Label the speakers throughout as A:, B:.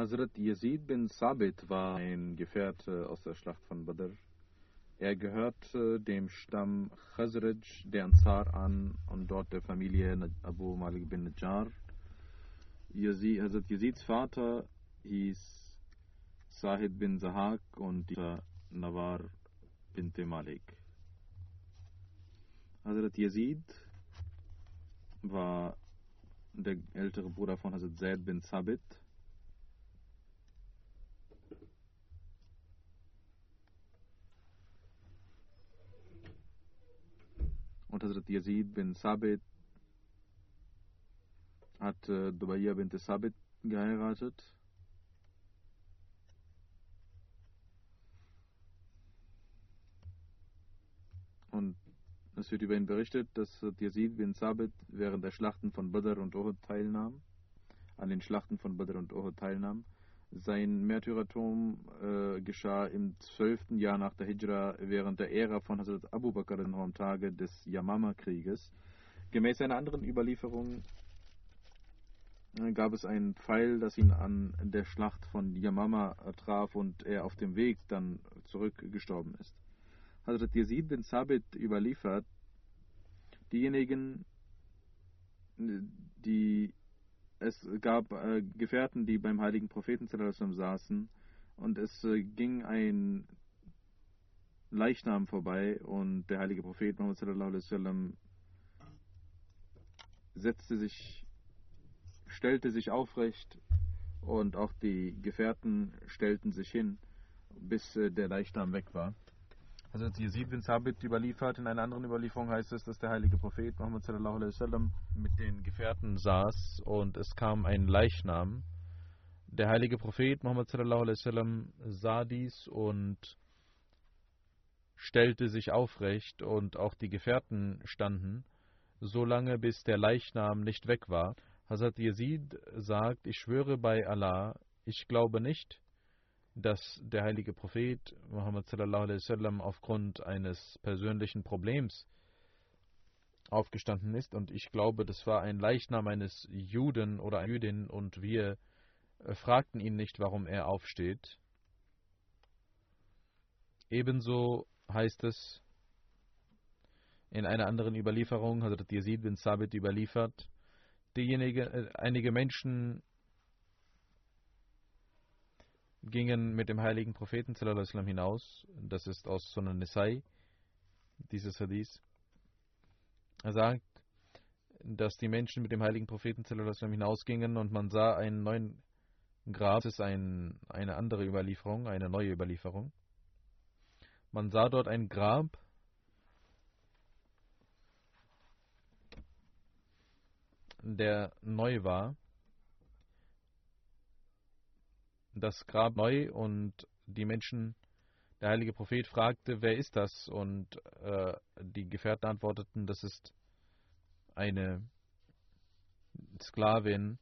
A: Hazrat Yazid bin Sabit war ein Gefährte aus der Schlacht von Badr. Er gehörte dem Stamm Khazraj der Ansar an und dort der Familie Abu Malik bin Najjar. Yazid, Hazrat Yazids Vater hieß Sahid bin Zahak und dieser Nawar bin Malik. Hazrat Yazid war der ältere Bruder von Hazrat Zaid bin Sabit. Und Hazrat Yazid bin Sabit hat äh, Dubaiya bin Sabit geheiratet. Und es wird über ihn berichtet, dass Yazid bin Sabit während der Schlachten von Badr und Uhud teilnahm, an den Schlachten von Badr und Uhud teilnahm. Sein Märtyrertum äh, geschah im zwölften Jahr nach der Hijra während der Ära von Hazrat Abu Bakr am Tage des Yamama-Krieges. Gemäß einer anderen Überlieferung äh, gab es einen Pfeil, das ihn an der Schlacht von Yamama traf und er auf dem Weg dann zurückgestorben ist. Hazrat Yazid bin Sabit überliefert, diejenigen, die es gab äh, Gefährten, die beim heiligen Propheten saßen und es äh, ging ein Leichnam vorbei und der heilige Prophet Muhammad setzte sich, stellte sich aufrecht und auch die Gefährten stellten sich hin, bis äh, der Leichnam weg war. Also Yazid bin Sabit überliefert. In einer anderen Überlieferung heißt es, dass der heilige Prophet Muhammad sallallahu alaihi wasallam mit den Gefährten saß und es kam ein Leichnam. Der heilige Prophet Muhammad sallallahu alaihi wasallam sah dies und stellte sich aufrecht und auch die Gefährten standen, solange bis der Leichnam nicht weg war. Hazrat Yazid sagt, ich schwöre bei Allah, ich glaube nicht, dass der heilige Prophet Muhammad sallallahu alaihi wasallam aufgrund eines persönlichen Problems aufgestanden ist und ich glaube, das war ein Leichnam eines Juden oder einer Jüdin und wir äh, fragten ihn nicht, warum er aufsteht. Ebenso heißt es in einer anderen Überlieferung, Hazrat Yazid bin Sabit überliefert, diejenige, äh, einige Menschen gingen mit dem heiligen Propheten sallam, hinaus. Das ist aus Sunan Nisai, dieses Hadith. Er sagt, dass die Menschen mit dem heiligen Propheten sallam, hinausgingen und man sah einen neuen Grab. Das ist ein, eine andere Überlieferung, eine neue Überlieferung. Man sah dort ein Grab, der neu war das Grab neu und die Menschen, der heilige Prophet fragte, wer ist das? Und äh, die Gefährten antworteten, das ist eine Sklavin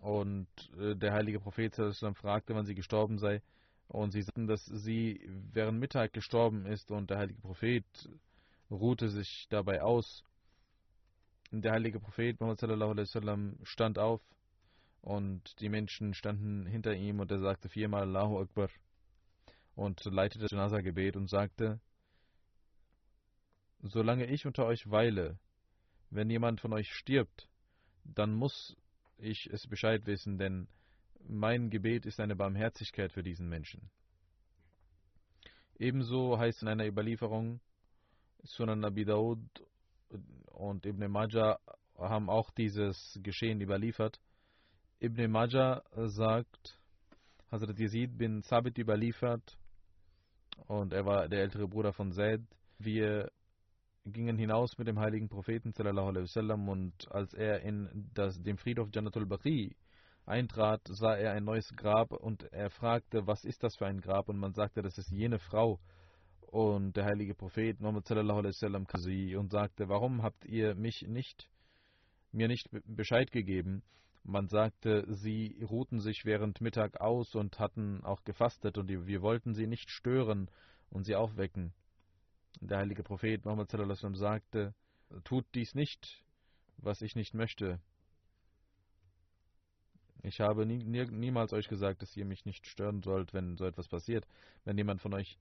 A: und äh, der heilige Prophet fragte, wann sie gestorben sei. Und sie sagten, dass sie während Mittag gestorben ist und der heilige Prophet ruhte sich dabei aus. Der heilige Prophet Muhammad stand auf und die Menschen standen hinter ihm und er sagte viermal Allahu Akbar und leitete das Janaza-Gebet und sagte, solange ich unter euch weile, wenn jemand von euch stirbt, dann muss ich es Bescheid wissen, denn mein Gebet ist eine Barmherzigkeit für diesen Menschen. Ebenso heißt in einer Überlieferung, Sunan Abi Daud und Ibn Majah haben auch dieses Geschehen überliefert. Ibn Majah sagt, Hazrat Yazid bin Sabit überliefert und er war der ältere Bruder von Zaid. Wir gingen hinaus mit dem heiligen Propheten sallam, und als er in das, dem Friedhof Janatul Baqi eintrat, sah er ein neues Grab und er fragte, was ist das für ein Grab? Und man sagte, das ist jene Frau. Und der heilige Prophet Muhammad sallam kam sie und sagte, warum habt ihr mich nicht, mir nicht Bescheid gegeben? Man sagte, sie ruhten sich während Mittag aus und hatten auch gefastet und wir wollten sie nicht stören und sie aufwecken. Der heilige Prophet Muhammad sagte, tut dies nicht, was ich nicht möchte. Ich habe nie, nie, niemals euch gesagt, dass ihr mich nicht stören sollt, wenn so etwas passiert. Wenn jemand von euch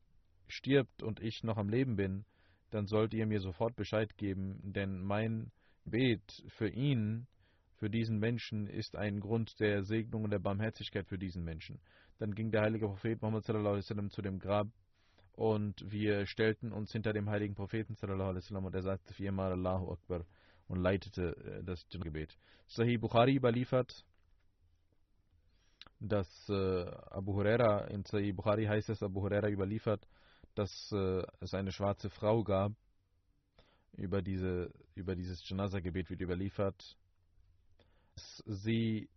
A: stirbt und ich noch am Leben bin, dann sollt ihr mir sofort Bescheid geben, denn mein Bet für ihn, für diesen Menschen, ist ein Grund der Segnung und der Barmherzigkeit für diesen Menschen. Dann ging der heilige Prophet Muhammad zu dem Grab und wir stellten uns hinter dem heiligen Propheten und er sagte viermal Allahu Akbar und leitete äh, das Gebet. Sahih Bukhari überliefert, dass äh, Abu Huraira, in Sahih Bukhari heißt es, Abu Huraira überliefert, dass äh, es eine schwarze Frau gab. Über, diese, über dieses Janaza-Gebet wird überliefert, sie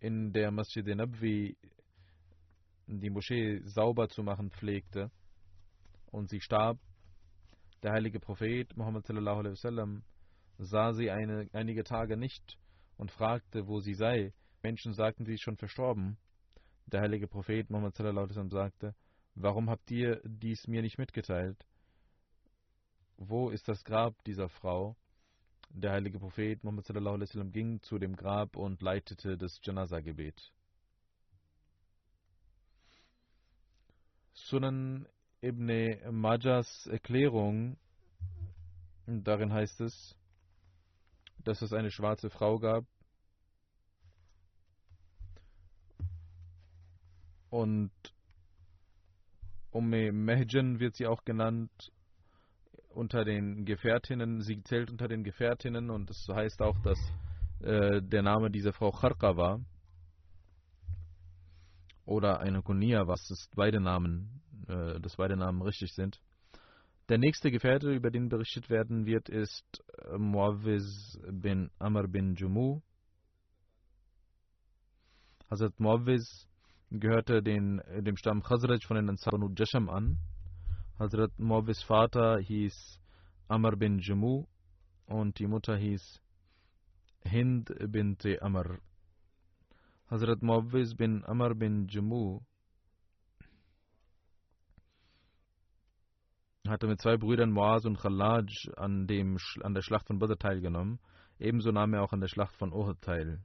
A: in der Masjid Nabwi die Moschee sauber zu machen pflegte und sie starb. Der heilige Prophet Muhammad sah sie eine, einige Tage nicht und fragte, wo sie sei. Menschen sagten, sie ist schon verstorben. Der heilige Prophet Muhammad sagte, warum habt ihr dies mir nicht mitgeteilt? Wo ist das Grab dieser Frau? Der heilige Prophet Muhammad ging zu dem Grab und leitete das Janaza-Gebet. Sunan Ibn Majas Erklärung, darin heißt es, dass es eine schwarze Frau gab und Umme Mehjan wird sie auch genannt unter den Gefährtinnen. Sie zählt unter den Gefährtinnen und das heißt auch, dass äh, der Name dieser Frau Kharqa war. Oder eine Kunia, was ist beide Namen äh, dass beide Namen richtig sind. Der nächste Gefährte, über den berichtet werden wird, ist äh, Muawiz bin Amr bin Jumu. Hazrat Muawiz gehörte den, dem Stamm Khazraj von den Ansar und Jasham an. Hazrat Muawiz Vater hieß Amr bin Jumu und die Mutter hieß Hind bint Amr. Hazrat Muawiz bin Amr bin Jumu hatte mit zwei Brüdern Moaz und Khalaj an, dem, an der Schlacht von Badr teilgenommen. Ebenso nahm er auch an der Schlacht von Uhud teil.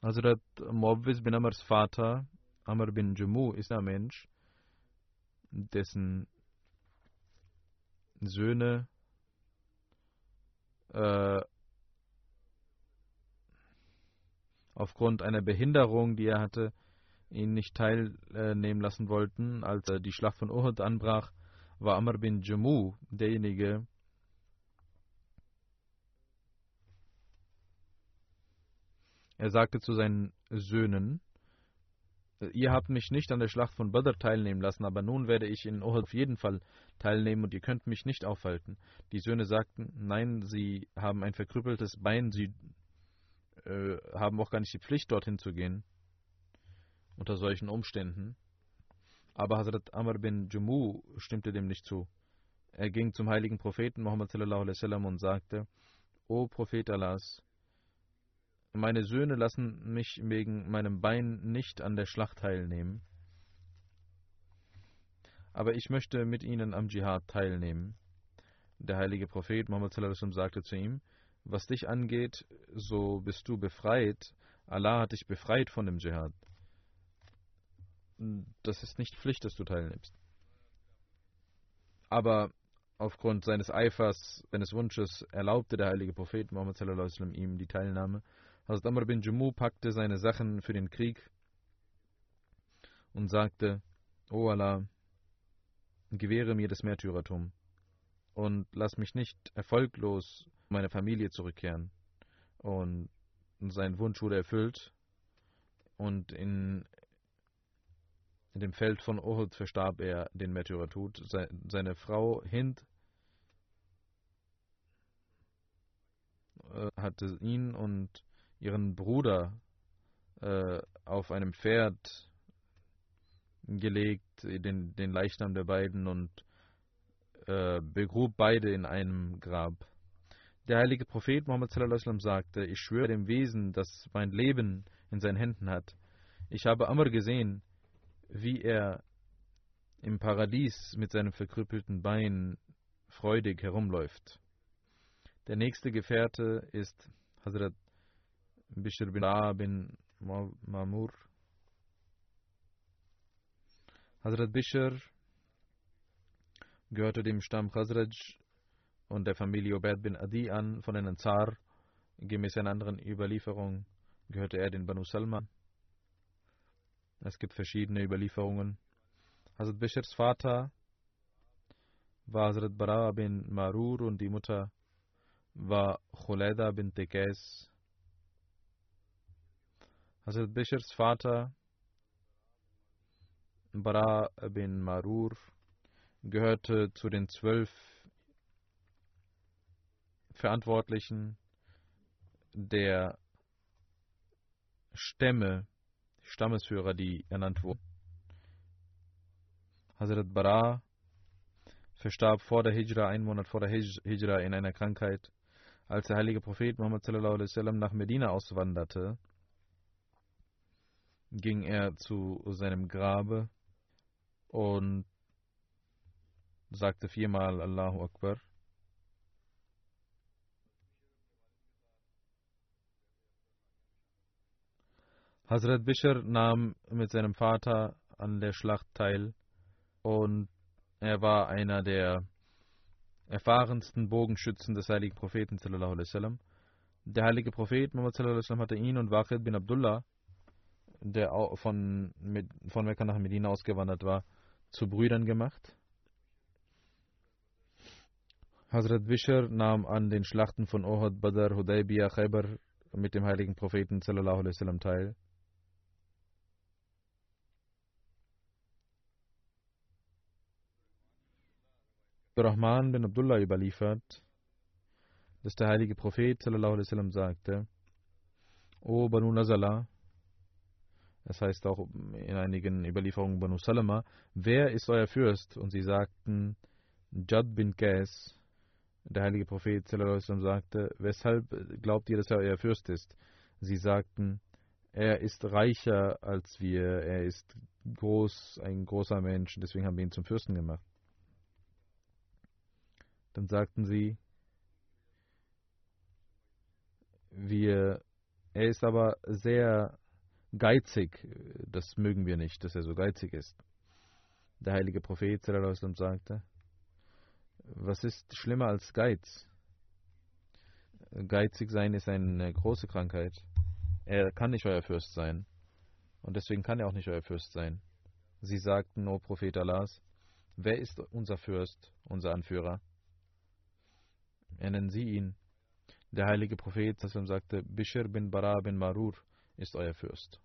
A: Hazrat Muawwiz bin Amrs Vater, Amr bin Jumu, ist ein Mensch, dessen Söhne äh, aufgrund einer Behinderung, die er hatte, ihn nicht teilnehmen lassen wollten. Als die Schlacht von Uhud anbrach, war Amr bin Jamu derjenige, Er sagte zu seinen Söhnen, ihr habt mich nicht an der Schlacht von Badr teilnehmen lassen, aber nun werde ich in Uhud auf jeden Fall teilnehmen und ihr könnt mich nicht aufhalten. Die Söhne sagten, nein, sie haben ein verkrüppeltes Bein, sie äh, haben auch gar nicht die Pflicht, dorthin zu gehen unter solchen Umständen. Aber Hazrat Amr bin Jumu stimmte dem nicht zu. Er ging zum heiligen Propheten Muhammad und sagte: O Prophet Allahs, meine Söhne lassen mich wegen meinem Bein nicht an der Schlacht teilnehmen, aber ich möchte mit ihnen am Dschihad teilnehmen. Der heilige Prophet Muhammad sagte zu ihm: Was dich angeht, so bist du befreit. Allah hat dich befreit von dem Dschihad. Das ist nicht Pflicht, dass du teilnimmst. Aber aufgrund seines Eifers, seines Wunsches, erlaubte der heilige Prophet Muhammad ihm die Teilnahme. Hazrat Amr bin Jumu packte seine Sachen für den Krieg und sagte: O Allah, gewähre mir das Märtyrertum und lass mich nicht erfolglos meine Familie zurückkehren. Und sein Wunsch wurde erfüllt und in, in dem Feld von Uhud verstarb er den Märtyrertod. Seine Frau Hind Äh, hatte ihn und ihren Bruder äh, auf einem Pferd gelegt, den, den Leichnam der beiden und äh, begrub beide in einem Grab. Der heilige Prophet Muhammad sallam, sagte, ich schwöre dem Wesen, das mein Leben in seinen Händen hat. Ich habe Amr gesehen, wie er im Paradies mit seinem verkrüppelten Bein freudig herumläuft. Der nächste Gefährte ist Hazrat Bishr bin A bin Mamur. Hazrat Bishr gehörte dem Stamm Khazraj und der Familie Obed bin Adi an von den Ansar. Gemäß einer anderen Überlieferung gehörte er den Banu Salman. Es gibt verschiedene Überlieferungen. Hazrat Bishrs Vater war Hazrat Bara bin Marur und die Mutter war Khuleda bint Qais. Hazrat Bishrs Vater Bara bin Marur gehörte zu den zwölf Verantwortlichen der Stämme, Stammesführer, die ernannt wurden. Hazrat Bara verstarb vor der Hijra, einen Monat vor der Hijra in einer Krankheit. Als der heilige Prophet Muhammad nach Medina auswanderte, ging er zu seinem Grabe und sagte viermal Allahu Akbar. Hazrat Bishr nahm mit seinem Vater an der Schlacht teil und er war einer der erfahrensten Bogenschützen des heiligen Propheten. Der heilige Prophet Muhammad hatte ihn und Waqid bin Abdullah, der von, von Mekka nach Medina ausgewandert war, zu Brüdern gemacht. Hazrat Bishr nahm an den Schlachten von Ohad, Badr, Hudaybiyah, Khaybar mit dem heiligen Propheten teil. Rahman bin Abdullah überliefert, dass der heilige Prophet sallam, sagte, O Banu Nazala, das heißt auch in einigen Überlieferungen Banu Salama, wer ist euer Fürst? Und sie sagten, Jad bin Qais. Der heilige Prophet sagte, weshalb glaubt ihr, dass er euer Fürst ist? Sie sagten, er ist reicher als wir, er ist groß, ein großer Mensch, deswegen haben wir ihn zum Fürsten gemacht. Dann sagten sie, wir, er ist aber sehr geizig, das mögen wir nicht, dass er so geizig ist. Der heilige Prophet sagte, was ist schlimmer als Geiz? Geizig sein ist eine große Krankheit. Er kann nicht euer Fürst sein. Und deswegen kann er auch nicht euer Fürst sein. Sie sagten, O Prophet Allahs, wer ist unser Fürst, unser Anführer? Nennen Sie ihn. Der heilige Prophet sagte, Bishr bin Bara bin Marur ist euer Fürst.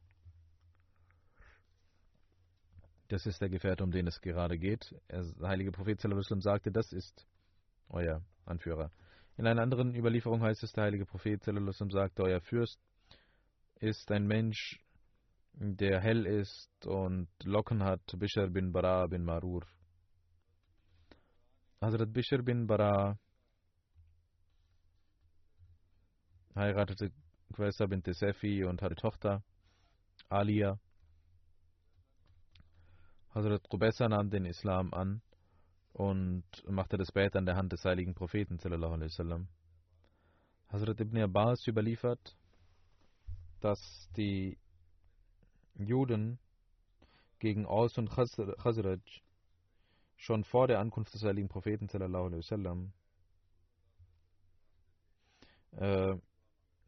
A: Das ist der Gefährte, um den es gerade geht. Der heilige Prophet sagte, das ist euer Anführer. In einer anderen Überlieferung heißt es, der heilige Prophet sagte, euer Fürst ist ein Mensch, der hell ist und Locken hat, Bishr bin Bara bin Marur. Hazrat Bishr bin Bara heiratete Quesa bin Sefi und hatte Tochter Alia. Hazrat Qubesa nahm den Islam an und machte das Bett an der Hand des heiligen Propheten. Hazrat Ibn Abbas überliefert, dass die Juden gegen Aus und Khazraj schon vor der Ankunft des heiligen Propheten sallam, äh,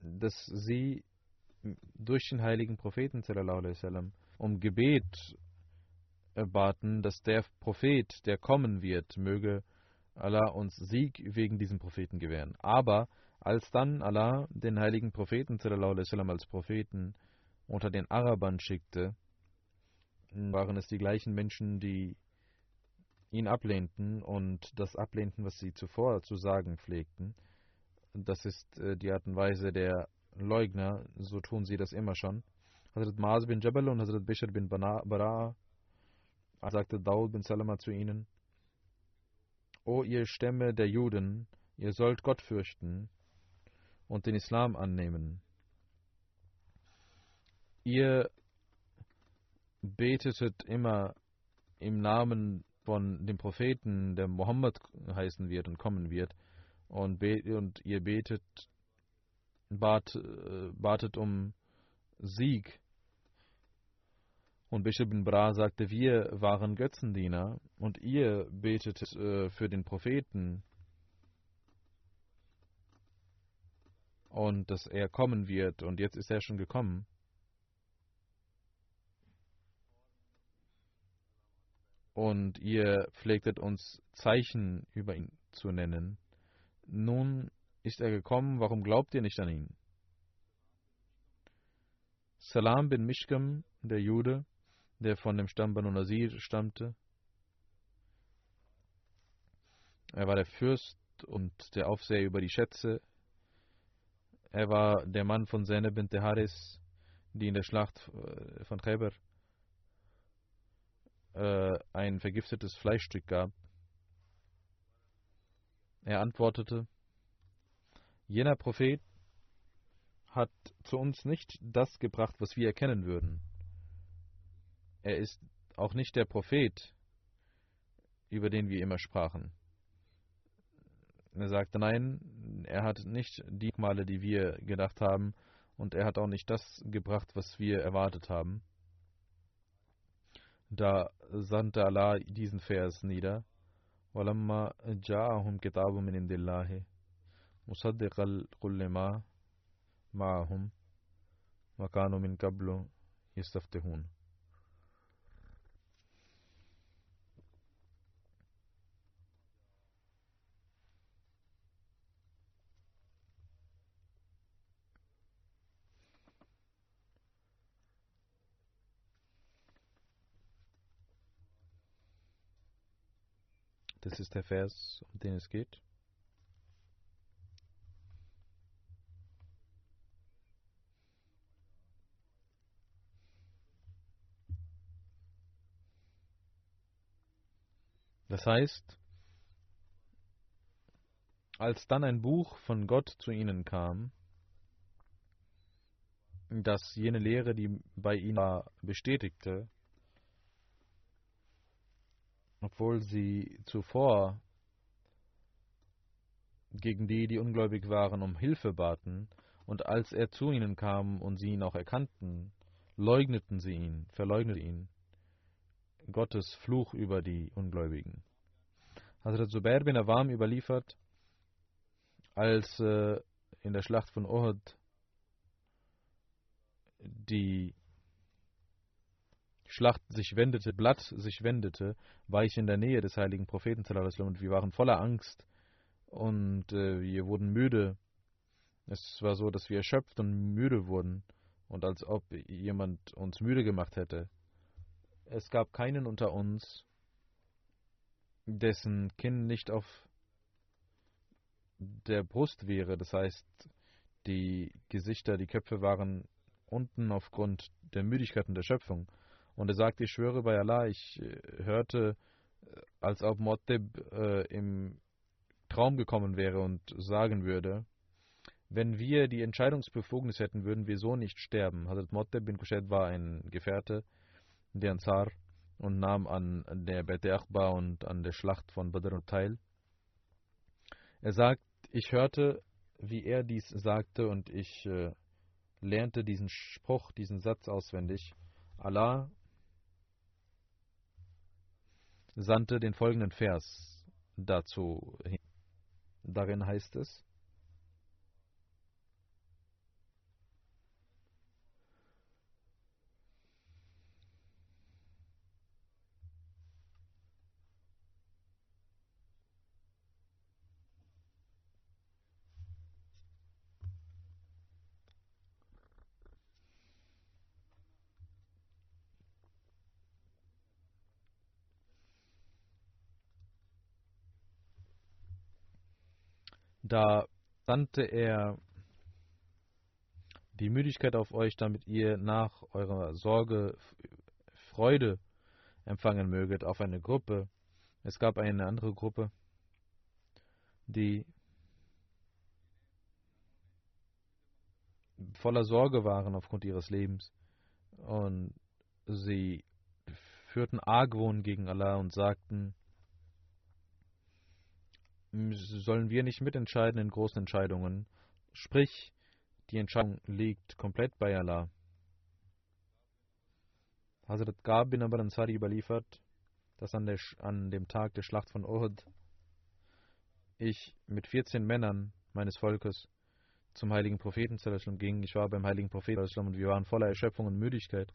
A: dass sie durch den heiligen Propheten sallam, um Gebet baten, dass der Prophet, der kommen wird, möge Allah uns Sieg wegen diesem Propheten gewähren. Aber als dann Allah den heiligen Propheten sallam, als Propheten unter den Arabern schickte, waren es die gleichen Menschen, die ihn ablehnten und das ablehnten, was sie zuvor zu sagen pflegten. Das ist äh, die Art und Weise der Leugner, so tun sie das immer schon. Hazrat Maaz bin Jabal und Hazrat Bishr bin Bara sagte Daud bin Salama zu ihnen, O ihr Stämme der Juden, ihr sollt Gott fürchten und den Islam annehmen. Ihr betetet immer im Namen von dem Propheten, der Mohammed heißen wird und kommen wird, und, und ihr betet, bat, äh, batet um Sieg. Und Bischof bin Bra sagte, wir waren Götzendiener und ihr betet äh, für den Propheten und dass er kommen wird und jetzt ist er schon gekommen. und ihr pflegtet uns Zeichen über ihn zu nennen. Nun ist er gekommen, warum glaubt ihr nicht an ihn? Salam bin Mishkam, der Jude, der von dem Stamm Banu Nazir stammte. Er war der Fürst und der Aufseher über die Schätze. Er war der Mann von Zene bint Haris, die in der Schlacht äh, von Khaybar äh, ein vergiftetes Fleischstück gab. Er antwortete, jener Prophet hat zu uns nicht das gebracht, was wir erkennen würden. Er ist auch nicht der Prophet, über den wir immer sprachen. Er sagte, nein, er hat nicht die Male, die wir gedacht haben, und er hat auch nicht das gebracht, was wir erwartet haben. Da sandte Allah diesen Vers nieder. ولما جاءهم كتاب من عند الله مصدقا لكل ما معهم وكانوا من قبل يستفتحون Das ist der Vers, um den es geht. Das heißt, als dann ein Buch von Gott zu ihnen kam, das jene Lehre, die bei ihnen war, bestätigte, obwohl sie zuvor gegen die, die ungläubig waren, um Hilfe baten, und als er zu ihnen kam und sie ihn auch erkannten, leugneten sie ihn, verleugneten ihn. Gottes Fluch über die Ungläubigen. Hazrat Zubair bin Awam überliefert, als äh, in der Schlacht von Uhud die Schlacht sich wendete, Blatt sich wendete, war ich in der Nähe des heiligen Propheten und wir waren voller Angst und äh, wir wurden müde. Es war so, dass wir erschöpft und müde wurden und als ob jemand uns müde gemacht hätte. Es gab keinen unter uns, dessen Kinn nicht auf der Brust wäre. Das heißt, die Gesichter, die Köpfe waren unten aufgrund der Müdigkeit und der Schöpfung. Und er sagt, ich schwöre bei Allah, ich äh, hörte als ob Mottib äh, im Traum gekommen wäre und sagen würde, wenn wir die Entscheidungsbefugnis hätten, würden wir so nicht sterben. Hazrat Motteb bin Kushed war ein Gefährte der Ansar und nahm an der Bete Achba und an der Schlacht von Badr teil. Er sagt, ich hörte, wie er dies sagte und ich äh, lernte diesen Spruch, diesen Satz auswendig. Allah sandte den folgenden Vers dazu hin. Darin heißt es, Da sandte er die Müdigkeit auf euch, damit ihr nach eurer Sorge Freude empfangen möget auf eine Gruppe. Es gab eine andere Gruppe, die voller Sorge waren aufgrund ihres Lebens und sie führten Argwohn gegen Allah und sagten, sollen wir nicht mitentscheiden in großen Entscheidungen. Sprich, die Entscheidung liegt komplett bei Allah. Hazrat Gab bin Abar Ansari überliefert, dass an, der, an dem Tag der Schlacht von Uhud ich mit 14 Männern meines Volkes zum heiligen Propheten ging. Ich war beim heiligen Propheten und wir waren voller Erschöpfung und Müdigkeit.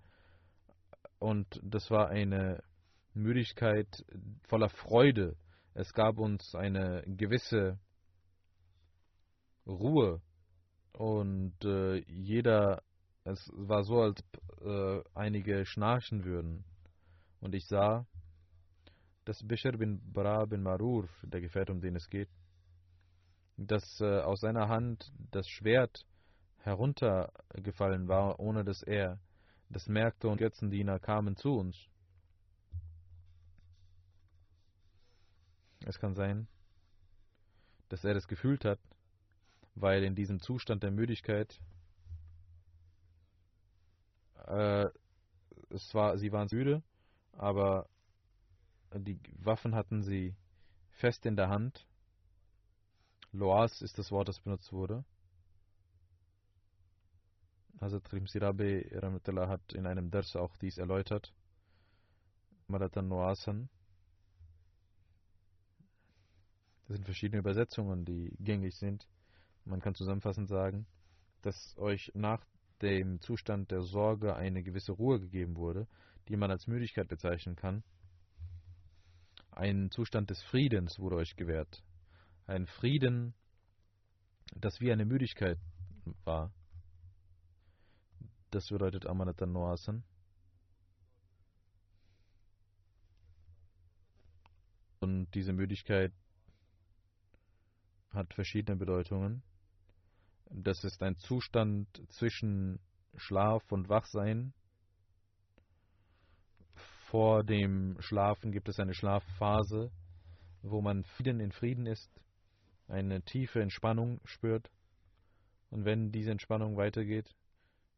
A: Und das war eine Müdigkeit voller Freude, es gab uns eine gewisse Ruhe und äh, jeder, es war so, als äh, einige schnarchen würden. Und ich sah, dass Bishr bin Bara bin Marur, der Gefährte, um den es geht, dass äh, aus seiner Hand das Schwert heruntergefallen war, ohne dass er das merkte und Götzendiener kamen zu uns. Es kann sein, dass er das gefühlt hat, weil in diesem Zustand der Müdigkeit äh, es war, sie waren müde, aber die Waffen hatten sie fest in der Hand. Loas ist das Wort, das benutzt wurde. Hazrat Krim Sirabe hat in einem Ders auch dies erläutert. Maratan Noasan. Das sind verschiedene Übersetzungen, die gängig sind. Man kann zusammenfassend sagen, dass euch nach dem Zustand der Sorge eine gewisse Ruhe gegeben wurde, die man als Müdigkeit bezeichnen kann. Ein Zustand des Friedens wurde euch gewährt. Ein Frieden, das wie eine Müdigkeit war. Das bedeutet Amanatan Noasan. Und diese Müdigkeit hat verschiedene Bedeutungen. Das ist ein Zustand zwischen Schlaf und Wachsein. Vor dem Schlafen gibt es eine Schlafphase, wo man Frieden in Frieden ist, eine tiefe Entspannung spürt. Und wenn diese Entspannung weitergeht,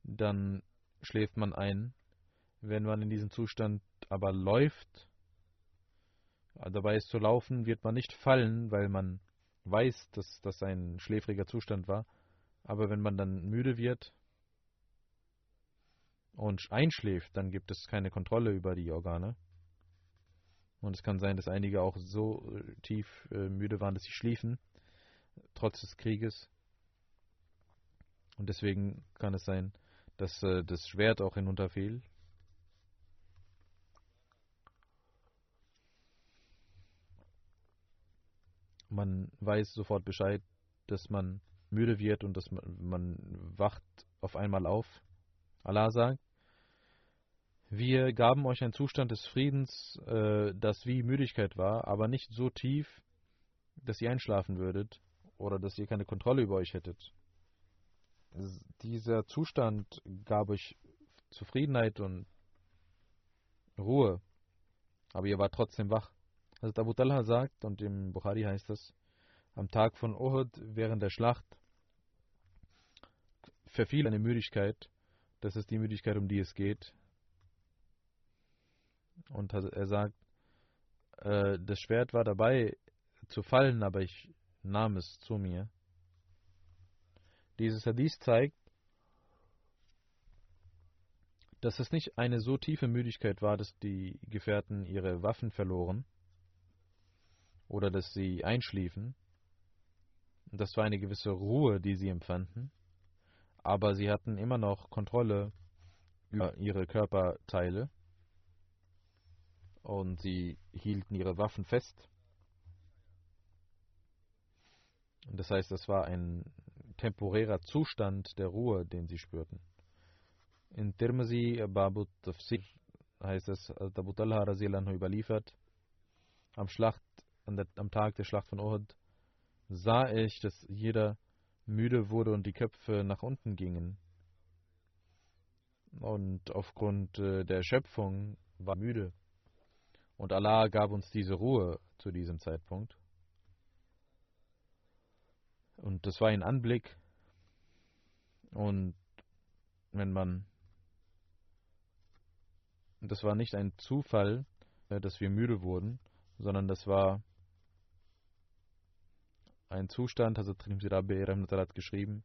A: dann schläft man ein. Wenn man in diesem Zustand aber läuft, dabei ist zu laufen, wird man nicht fallen, weil man weiß, dass das ein schläfriger Zustand war. Aber wenn man dann müde wird und einschläft, dann gibt es keine Kontrolle über die Organe. Und es kann sein, dass einige auch so äh, tief äh, müde waren, dass sie schliefen, trotz des Krieges. Und deswegen kann es sein, dass äh, das Schwert auch hinunterfiel Man weiß sofort Bescheid, dass man müde wird und dass man, man wacht auf einmal auf. Allah sagt, wir gaben euch einen Zustand des Friedens, äh, das wie Müdigkeit war, aber nicht so tief, dass ihr einschlafen würdet oder dass ihr keine Kontrolle über euch hättet. Dieser Zustand gab euch Zufriedenheit und Ruhe, aber ihr wart trotzdem wach. Also Abu Talha sagt, und im Bukhari heißt das, am Tag von Uhud während der Schlacht verfiel eine Müdigkeit. Das ist die Müdigkeit, um die es geht. Und er sagt, äh, das Schwert war dabei zu fallen, aber ich nahm es zu mir. Dieses Hadith zeigt, dass es nicht eine so tiefe Müdigkeit war, dass die Gefährten ihre Waffen verloren oder dass sie einschliefen. Das war eine gewisse Ruhe, die sie empfanden, aber sie hatten immer noch Kontrolle über ihre Körperteile und sie hielten ihre Waffen fest. Das heißt, das war ein temporärer Zustand der Ruhe, den sie spürten. In Tirmizi Babu Tafsir heißt es, Abu Talha überliefert, am, Schlacht, am Tag der Schlacht von Uhud sah ich, dass jeder müde wurde und die Köpfe nach unten gingen. Und aufgrund äh, der Erschöpfung war müde. Und Allah gab uns diese Ruhe zu diesem Zeitpunkt. Und das war ein Anblick. Und wenn man. Das war nicht ein Zufall, äh, dass wir müde wurden, sondern das war ein Zustand, also Trimsi Rabbi hat geschrieben,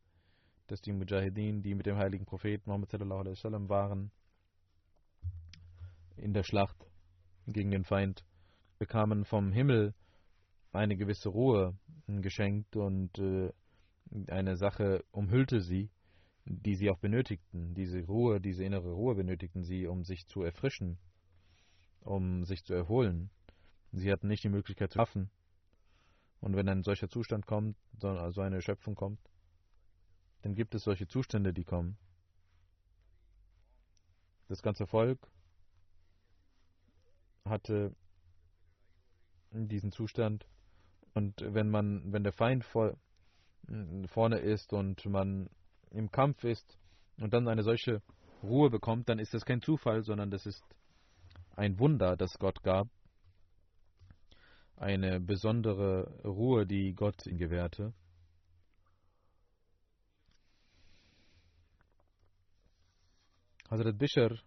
A: dass die Mujahideen, die mit dem heiligen Propheten Muhammad sallam waren, in der Schlacht gegen den Feind, bekamen vom Himmel eine gewisse Ruhe geschenkt und äh, eine Sache umhüllte sie, die sie auch benötigten. Diese Ruhe, diese innere Ruhe benötigten sie, um sich zu erfrischen, um sich zu erholen. Sie hatten nicht die Möglichkeit zu schaffen. Und wenn ein solcher Zustand kommt, also eine Erschöpfung kommt, dann gibt es solche Zustände, die kommen. Das ganze Volk hatte diesen Zustand und wenn man, wenn der Feind vor, vorne ist und man im Kampf ist und dann eine solche Ruhe bekommt, dann ist das kein Zufall, sondern das ist ein Wunder, das Gott gab. Eine besondere Ruhe, die Gott ihm gewährte. Hazrat Bishr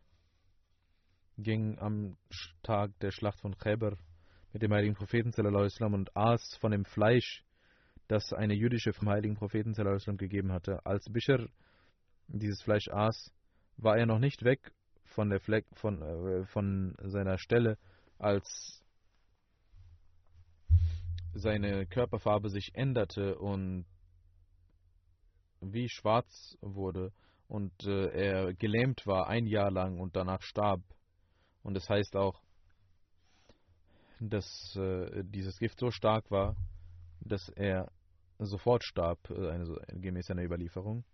A: ging am Tag der Schlacht von Khaybar mit dem heiligen Propheten und aß von dem Fleisch, das eine jüdische vom heiligen Propheten gegeben hatte. Als Bischer dieses Fleisch aß, war er noch nicht weg von der Fleck, von, äh, von seiner Stelle, als seine Körperfarbe sich änderte und wie schwarz wurde und äh, er gelähmt war ein Jahr lang und danach starb. Und es das heißt auch, dass äh, dieses Gift so stark war, dass er sofort starb, äh, eine, gemäß einer Überlieferung.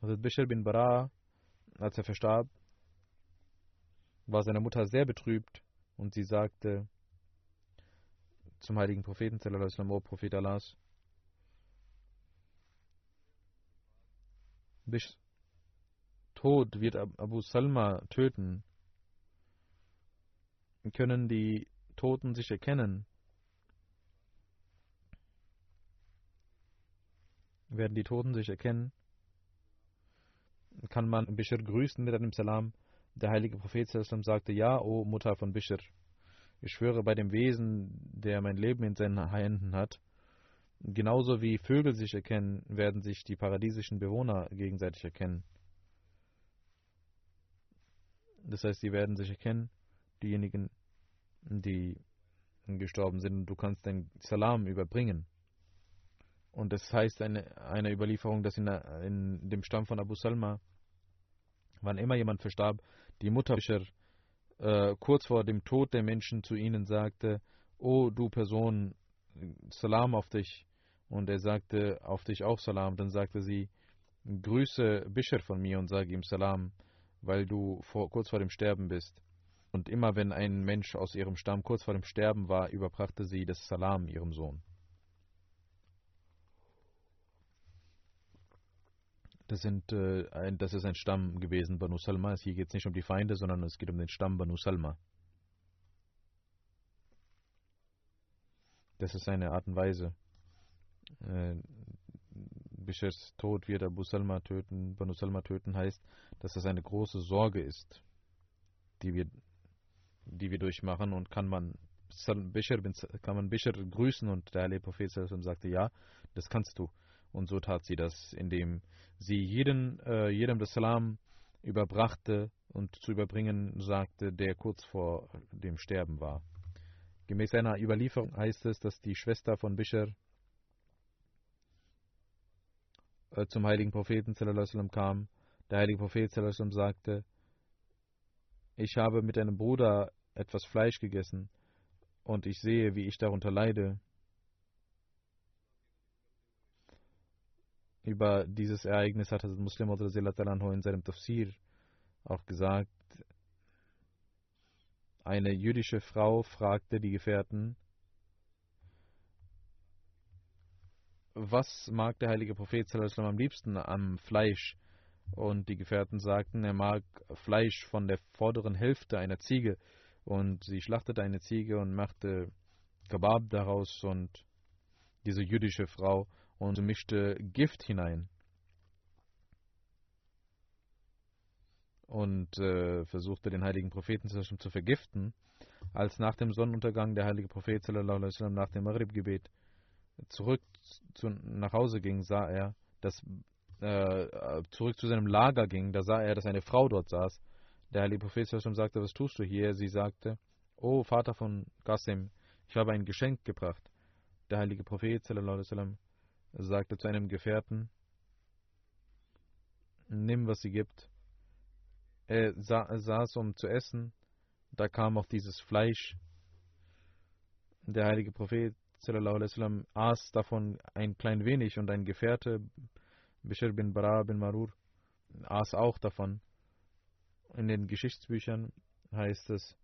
A: Also Bishr bin Bara, als er verstarb, war seine Mutter sehr betrübt und sie sagte zum heiligen Propheten, O Prophet Allahs, Bish Tod wird Abu Salma töten können die Toten sich erkennen? Werden die Toten sich erkennen? Kann man Bishr grüßen mit einem Salam? Der heilige Prophet sagte, ja, o Mutter von Bishr, ich schwöre bei dem Wesen, der mein Leben in seinen Händen hat, genauso wie Vögel sich erkennen, werden sich die paradiesischen Bewohner gegenseitig erkennen. Das heißt, sie werden sich erkennen, diejenigen, die gestorben sind du kannst den Salam überbringen. Und das heißt eine, eine Überlieferung, dass in, in, dem Stamm von Abu Salma, wann immer jemand verstarb, die Mutter äh, kurz vor dem Tod der Menschen zu ihnen sagte, O du Person, Salam auf dich. Und er sagte auf dich auch Salam. Dann sagte sie, grüße Bishr von mir und sage ihm Salam, weil du vor, kurz vor dem Sterben bist. Und immer wenn ein Mensch aus ihrem Stamm kurz vor dem Sterben war, überbrachte sie das Salam ihrem Sohn. Das, sind, äh, ein, das ist ein Stamm gewesen, Banu Salma. Hier geht es nicht um die Feinde, sondern es geht um den Stamm Banu Salma. Das ist eine Art und Weise. Äh, Bishers Tod wird Abu Salma töten, Banu Salma töten, heißt, dass das eine große Sorge ist, die wir, die wir durchmachen und kann man Bishr, kann man Bishr grüßen und der Heilige Prophet sagte, ja, das kannst du. Und so tat sie das, indem sie jeden, äh, jedem das Salam überbrachte und zu überbringen sagte, der kurz vor dem Sterben war. Gemäß einer Überlieferung heißt es, dass die Schwester von Bishr äh, zum heiligen Propheten kam. Der heilige Prophet sagte, ich habe mit einem Bruder etwas Fleisch gegessen und ich sehe, wie ich darunter leide. Über dieses Ereignis hat Muslim in seinem Tafsir auch gesagt, eine jüdische Frau fragte die Gefährten, was mag der heilige Prophet am liebsten am Fleisch? Und die Gefährten sagten, er mag Fleisch von der vorderen Hälfte einer Ziege. Und sie schlachtete eine Ziege und machte Kebab daraus und diese jüdische Frau und mischte Gift hinein. und äh, versuchte den heiligen Propheten zu vergiften, als nach dem Sonnenuntergang der heilige Prophet sallam, nach dem Maghrib-Gebet zurück zu, nach Hause ging, sah er, dass äh, zurück zu seinem Lager ging, da sah er, dass eine Frau dort saß. Der heilige Prophet sallam, sagte, was tust du hier? Sie sagte, O Vater von Qasim, ich habe ein Geschenk gebracht. Der heilige Prophet sallam, sagte zu einem Gefährten, nimm, was sie gibt er saß, um zu essen. Da kam auch dieses Fleisch. Der heilige Prophet sallam, aß davon ein klein wenig und ein Gefährte, Bishr bin Bara bin Marur, aß auch davon. In den Geschichtsbüchern heißt es,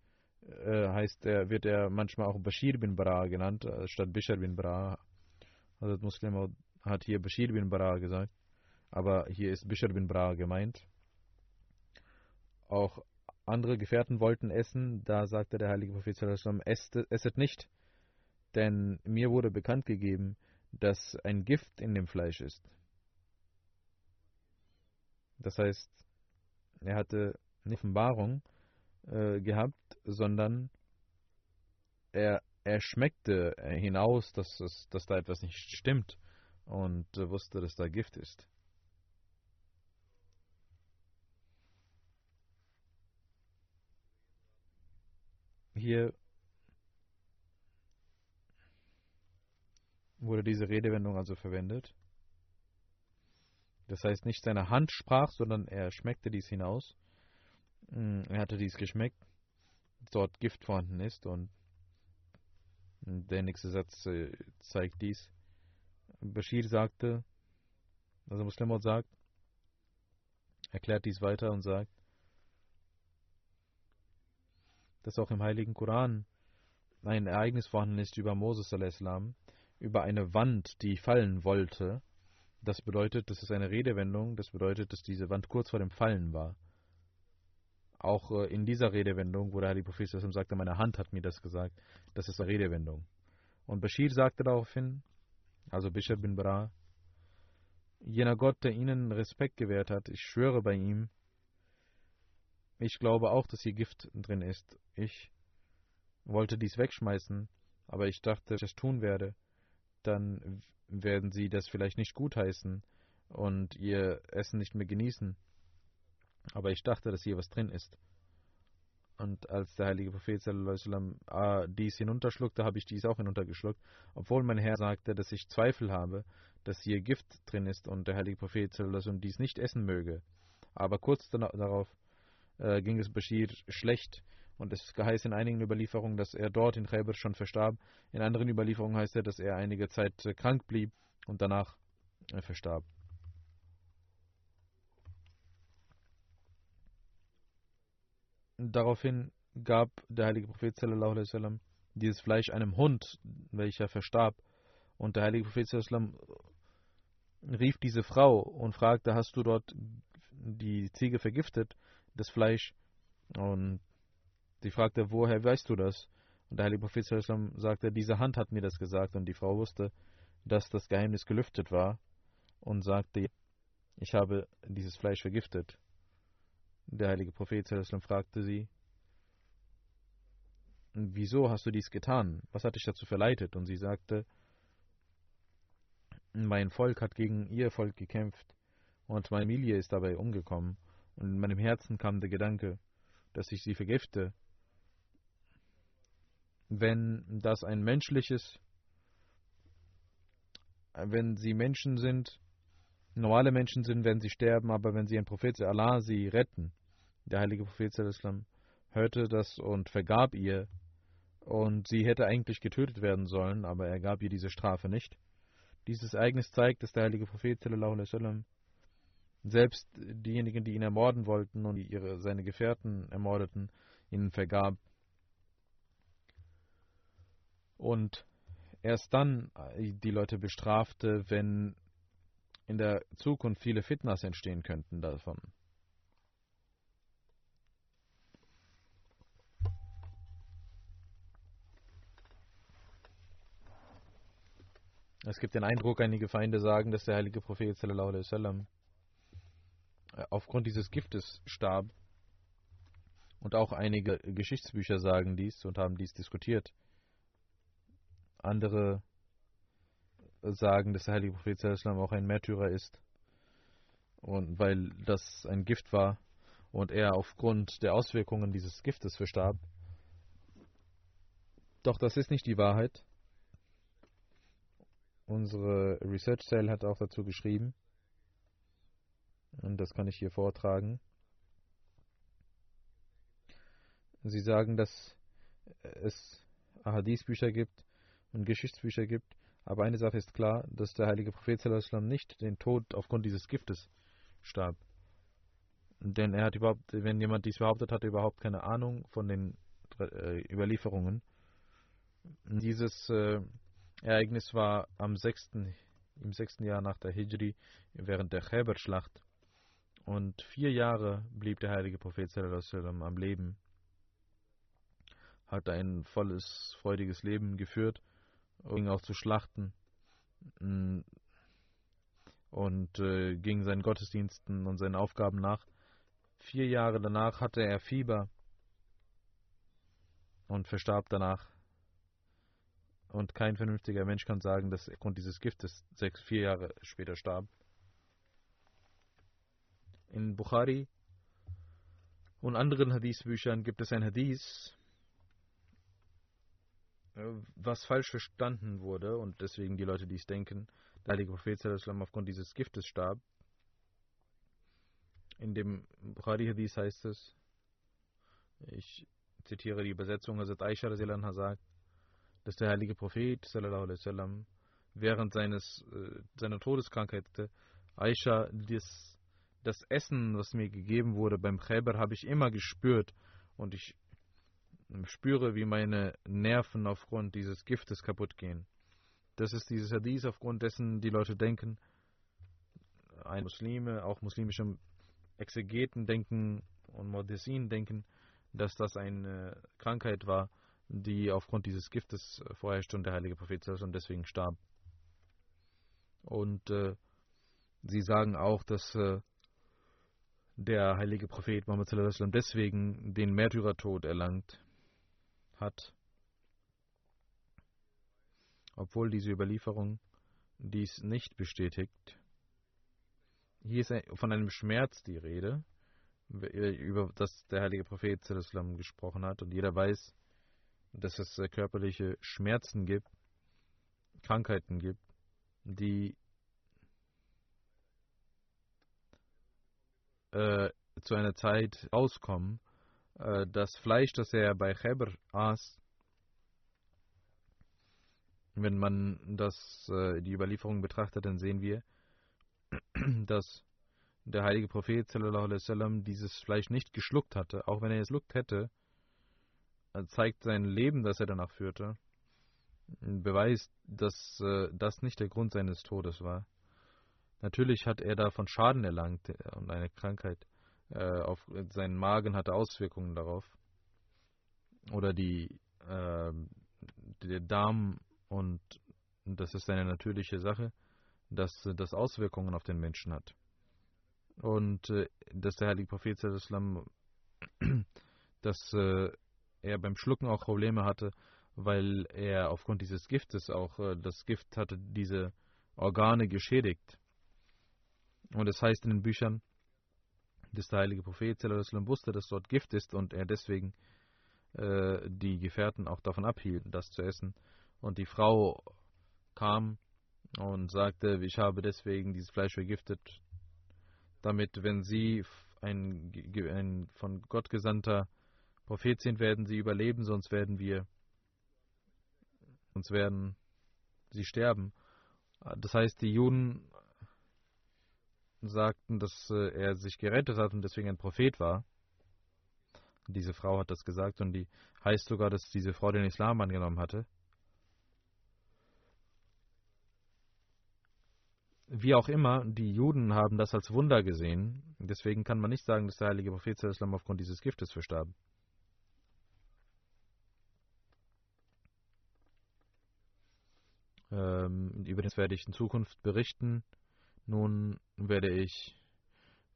A: äh, heißt er, wird er manchmal auch Bashir bin Bara genannt, äh, statt Bishr bin Bara. Also Muslim hat hier Bashir bin Bara gesagt, aber hier ist Bishr bin Bara gemeint. Auch andere Gefährten wollten essen, da sagte der heilige Prophet esset nicht, denn mir wurde bekannt gegeben, dass ein Gift in dem Fleisch ist. Das heißt, er hatte eine Offenbarung äh, gehabt, sondern er, er schmeckte hinaus, dass, es, dass da etwas nicht stimmt und äh, wusste, dass da Gift ist. Hier wurde diese Redewendung also verwendet. Das heißt, nicht seine Hand sprach, sondern er schmeckte dies hinaus. Hm, er hatte dies geschmeckt, dort Gift vorhanden ist und der nächste Satz äh, zeigt dies. Bashir sagte, also Muslim sagt, erklärt dies weiter und sagt, dass auch im Heiligen Koran ein Ereignis vorhanden ist über Moses al-Islam, über eine Wand, die fallen wollte. Das bedeutet, das ist eine Redewendung, das bedeutet, dass diese Wand kurz vor dem Fallen war. Auch äh, in dieser Redewendung, wo der Heilige Prophet sagte, meine Hand hat mir das gesagt, das ist eine Redewendung. Und Bashir sagte daraufhin, also Bishr bin Bara, jener Gott, der ihnen Respekt gewährt hat, ich schwöre bei ihm, ich glaube auch, dass hier Gift drin ist. Ich wollte dies wegschmeißen, aber ich dachte, wenn ich es tun werde, dann werden sie das vielleicht nicht gutheißen und ihr Essen nicht mehr genießen. Aber ich dachte, dass hier was drin ist. Und als der heilige Prophet sallam, ah, dies hinunterschluckte, habe ich dies auch hinuntergeschluckt, obwohl mein Herr sagte, dass ich Zweifel habe, dass hier Gift drin ist und der heilige Prophet sallam, dies nicht essen möge. Aber kurz darauf äh, ging es Bashir schlecht. Und es heißt in einigen Überlieferungen, dass er dort in Khaybar schon verstarb. In anderen Überlieferungen heißt er, dass er einige Zeit äh, krank blieb und danach äh, verstarb. Daraufhin gab der heilige Prophet sallam, dieses Fleisch einem Hund, welcher verstarb. Und der heilige Prophet sallam, rief diese Frau und fragte, hast du dort die Ziege vergiftet? das Fleisch. Und sie fragte, woher weißt du das? Und der heilige Prophet sagte, diese Hand hat mir das gesagt und die Frau wusste, dass das Geheimnis gelüftet war und sagte, ich habe dieses Fleisch vergiftet. Der heilige Prophet fragte sie, wieso hast du dies getan? Was hat dich dazu verleitet? Und sie sagte, mein Volk hat gegen ihr Volk gekämpft und meine Familie ist dabei umgekommen. Und in meinem Herzen kam der Gedanke, dass ich sie vergifte. Wenn das ein menschliches, wenn sie Menschen sind, normale Menschen sind, werden sie sterben, aber wenn sie ein Prophet Allah sie retten, der heilige Prophet Islam hörte das und vergab ihr und sie hätte eigentlich getötet werden sollen, aber er gab ihr diese Strafe nicht. Dieses Ereignis zeigt, dass der heilige Prophet sallam, selbst diejenigen, die ihn ermorden wollten und ihre, seine Gefährten ermordeten, ihnen vergab. Und erst dann die Leute bestrafte, wenn in der Zukunft viele Fitnas entstehen könnten davon. Es gibt den Eindruck, einige Feinde sagen, dass der heilige Prophet sallam, äh, aufgrund dieses Giftes starb. Und auch einige Geschichtsbücher sagen dies und haben dies diskutiert. Andere sagen, dass der heilige Prophet sallam, auch ein Märtyrer ist. Und weil das ein Gift war und er aufgrund der Auswirkungen dieses Giftes verstarb. Doch das ist nicht die Wahrheit. Unsere Research Cell hat auch dazu geschrieben. Und das kann ich hier vortragen. Sie sagen, dass es Ahadith-Bücher gibt und Geschichtsbücher gibt. Aber eine Sache ist klar, dass der heilige Prophet nicht den Tod aufgrund dieses Giftes starb. Denn er hat überhaupt, wenn jemand dies behauptet, hat er überhaupt keine Ahnung von den äh, Überlieferungen. Dieses äh, Ereignis war am 6., im sechsten Jahr nach der Hijri während der Khaybar-Schlacht. Und vier Jahre blieb der heilige Prophet sallam, am Leben, hat ein volles, freudiges Leben geführt, ging auch zu Schlachten mm, und äh, ging seinen Gottesdiensten und seinen Aufgaben nach. Vier Jahre danach hatte er Fieber und verstarb danach und kein vernünftiger Mensch kann sagen, dass er aufgrund dieses Giftes sechs, vier Jahre später starb. In Bukhari und anderen Hadith-Büchern gibt es ein Hadith, was falsch verstanden wurde und deswegen die Leute dies denken, der heilige Prophet aufgrund dieses Giftes starb. In dem Bukhari-Hadith heißt es, ich zitiere die Übersetzung, Hazrat Aisha sagt, dass der heilige Prophet sallam, während seines, äh, seiner Todeskrankheit, Aisha, das, das Essen, was mir gegeben wurde beim Khaybar, habe ich immer gespürt und ich spüre, wie meine Nerven aufgrund dieses Giftes kaputt gehen. Das ist dieses Hadith, aufgrund dessen die Leute denken, ein Muslime, auch muslimische Exegeten denken und Modessin denken, dass das eine Krankheit war, die aufgrund dieses Giftes vorherrschte und der heilige Prophet und deswegen starb. Und äh, sie sagen auch, dass äh, der heilige Prophet Muhammad deswegen den Märtyrertod erlangt hat, obwohl diese Überlieferung dies nicht bestätigt. Hier ist von einem Schmerz die Rede, über das der heilige Prophet gesprochen hat. Und jeder weiß, dass es äh, körperliche Schmerzen gibt, Krankheiten gibt, die äh, zu einer Zeit rauskommen. Äh, das Fleisch, das er bei Cheber aß, wenn man das, äh, die Überlieferung betrachtet, dann sehen wir, dass der heilige Prophet sallam, dieses Fleisch nicht geschluckt hatte. Auch wenn er es schluckt hätte, zeigt sein Leben, das er danach führte, beweist, dass äh, das nicht der Grund seines Todes war. Natürlich hat er davon Schaden erlangt äh, und eine Krankheit äh, auf seinen Magen hatte Auswirkungen darauf. Oder die äh, der Darm und das ist eine natürliche Sache, dass das Auswirkungen auf den Menschen hat. Und äh, dass der heilige Prophet Islam, dass äh, er beim Schlucken auch Probleme hatte, weil er aufgrund dieses Giftes auch, äh, das Gift hatte diese Organe geschädigt. Und es heißt in den Büchern, dass der heilige Prophet wusste, dass dort Gift ist und er deswegen äh, die Gefährten auch davon abhielten, das zu essen. Und die Frau kam und sagte, ich habe deswegen dieses Fleisch vergiftet, damit, wenn sie ein, ein von Gott gesandter Prophet sind, werden sie überleben, sonst werden wir, sonst werden sie sterben. Das heißt, die Juden sagten, dass äh, er sich gerettet hat und deswegen ein Prophet war. Diese Frau hat das gesagt und die heißt sogar, dass diese Frau den Islam angenommen hatte. Wie auch immer, die Juden haben das als Wunder gesehen. Deswegen kann man nicht sagen, dass der heilige Prophet Islam aufgrund dieses Giftes verstarb. Ähm, über das werde ich in Zukunft berichten. Nun werde ich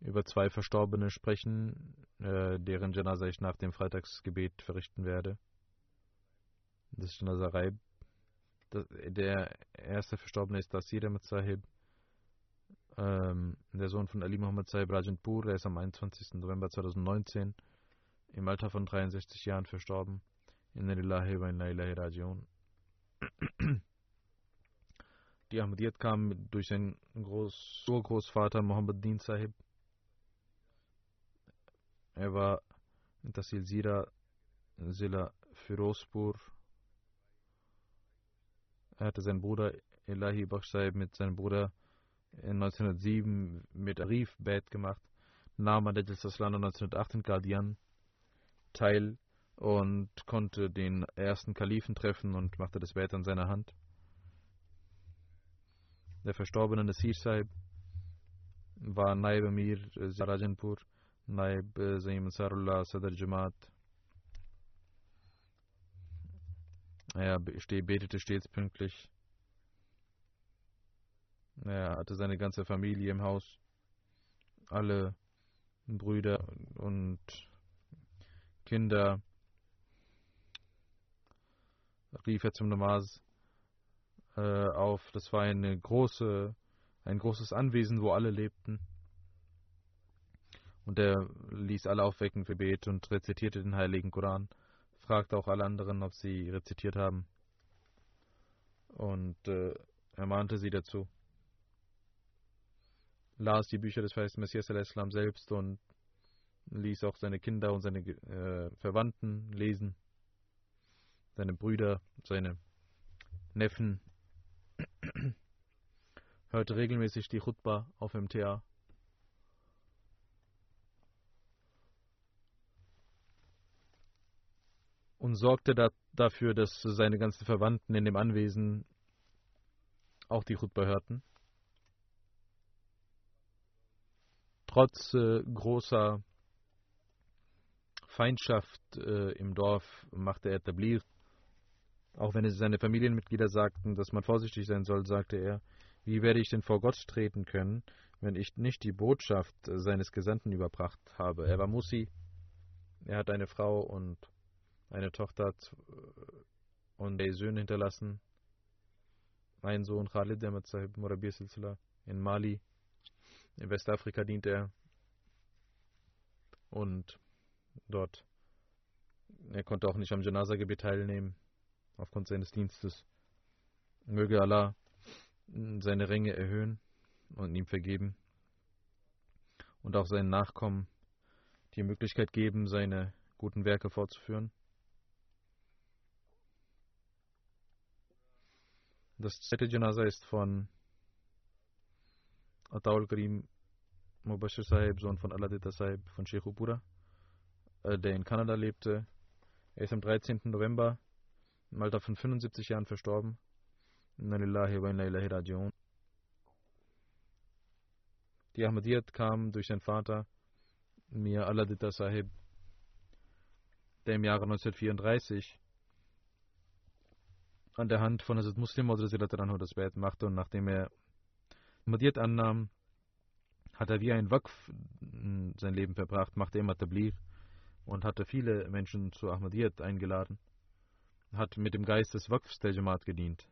A: über zwei Verstorbene sprechen, äh, deren Janaza ich nach dem Freitagsgebet verrichten werde. Das ist Janaza Raib. Der erste Verstorbene ist Dasir Ahmed Sahib, ähm, der Sohn von Ali Muhammad Sahib Rajanpur. Er ist am 21. November 2019 im Alter von 63 Jahren verstorben. Inna lillahi wa inna ilahi rajiun. Die Ahmadiyyat kam durch seinen Groß Urgroßvater Muhammad Din Sahib. Er war in Tasil Zira, Zilla Firozpur. Er hatte seinen Bruder Elahi Baksh Sahib mit seinem Bruder 1907 mit Arif Bait gemacht, nahm an der Jalsaslan 1908 in Guardian teil und konnte den ersten Kalifen treffen und machte das Bait an seiner Hand der verstorbene Nasir Sahib war Naib Amir Rajanpur, Naib Zaim Ansarullah Sadr Jamaat. Er betete stets pünktlich. Er hatte seine ganze Familie im Haus. Alle Brüder und Kinder rief er zum Namaz äh, auf. Das war eine große, ein großes Anwesen, wo alle lebten. Und er ließ alle aufwecken für Bet und rezitierte den Heiligen Koran. Fragte auch alle anderen, ob sie rezitiert haben. Und äh, ermahnte sie dazu. Las die Bücher des Feisten Messias al-Islam selbst und ließ auch seine Kinder und seine äh, Verwandten lesen. Seine Brüder, seine Neffen hörte regelmäßig die Chutba auf MTA. Und sorgte da, dafür, dass seine ganzen Verwandten in dem Anwesen auch die Chutba hörten. Trotz äh, großer Feindschaft äh, im Dorf machte er Tablir auch wenn es seine Familienmitglieder sagten, dass man vorsichtig sein soll, sagte er, wie werde ich denn vor Gott treten können, wenn ich nicht die Botschaft seines Gesandten überbracht habe? Er war Musi, er hat eine Frau und eine Tochter und drei Söhne hinterlassen. Ein Sohn Khalid Ahmed Sahib Murabir Silsila in Mali. In Westafrika dient er. Und dort. Er konnte auch nicht am Janaza-Gebet teilnehmen aufgrund seines Dienstes. Möge Allah seine Ränge erhöhen und ihm vergeben und auch seinen Nachkommen die Möglichkeit geben, seine guten Werke fortzuführen. Das zweite Janaza ist von Ataul Karim Mubashir Sahib, Sohn von Aladita Sahib von Sheikh Upura, äh, der in Kanada lebte. Er ist am 13. November im Alter von 75 Jahren verstorben. Inna lillahi wa inna ilahi. Die Ahmadiyyat kam durch seinen Vater, Mir Aladita Sahib, der im Jahre 1934 an der Hand von Hazrat Muslim das Bett machte und nachdem er Ahmadiyyat annahm, hat er wie ein Waqf sein Leben verbracht, machte immer Tablir und hatte viele Menschen zu Ahmadiyyat eingeladen, hat mit dem Geist des Waqfs der Jamaat gedient.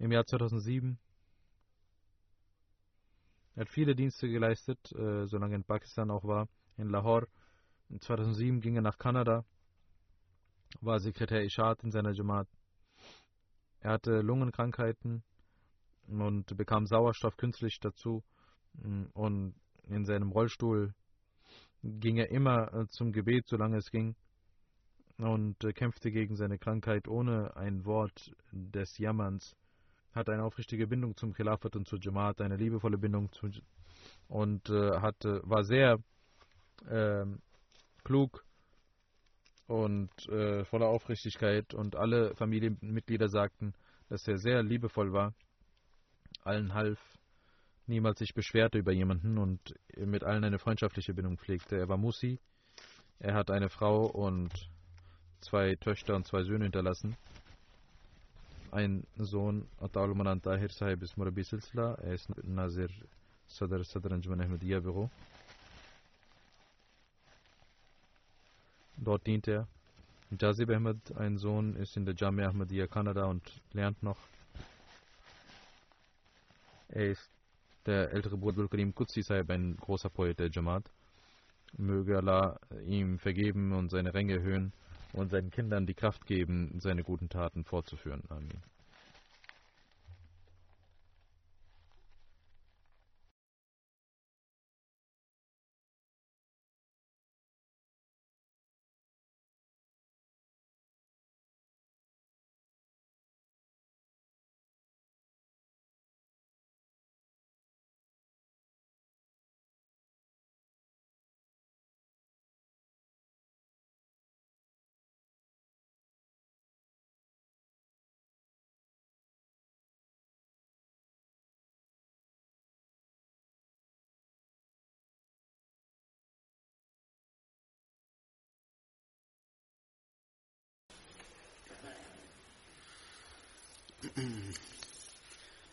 A: Im Jahr 2007 er hat viele Dienste geleistet, äh, solange er in Pakistan auch war, in Lahore. In 2007 ging er nach Kanada, war Sekretär Ishat in seiner Jamaat. Er hatte Lungenkrankheiten und bekam Sauerstoff künstlich dazu. Und in seinem Rollstuhl ging er immer äh, zum Gebet, solange es ging, und äh, kämpfte gegen seine Krankheit ohne ein Wort des Jammerns hat eine aufrichtige Bindung zum Khilafat und zur Jamaat, eine liebevolle Bindung zu, und äh, hatte, war sehr äh, klug und äh, voller Aufrichtigkeit. Und alle Familienmitglieder sagten, dass er sehr liebevoll war, allen half, niemals sich beschwerte über jemanden und mit allen eine freundschaftliche Bindung pflegte. Er war Musi, er hat eine Frau und zwei Töchter und zwei Söhne hinterlassen ein Sohn Ataul Manan Tahir Sahib ist Murabi Silsila, er ist Nazir Sadr Sadr Anjuman Ahmadiyya Büro. Dort dient er. Jazib Ahmed, ein Sohn, ist in der Jamia Ahmadiyya Kanada und lernt noch. Er ist der ältere Bruder Karim Qudsi Sahib, ein großer Poet der Jamaat. Möge Allah ihm vergeben und seine Ränge erhöhen und seinen Kindern die Kraft geben, seine guten Taten fortzuführen. Amen.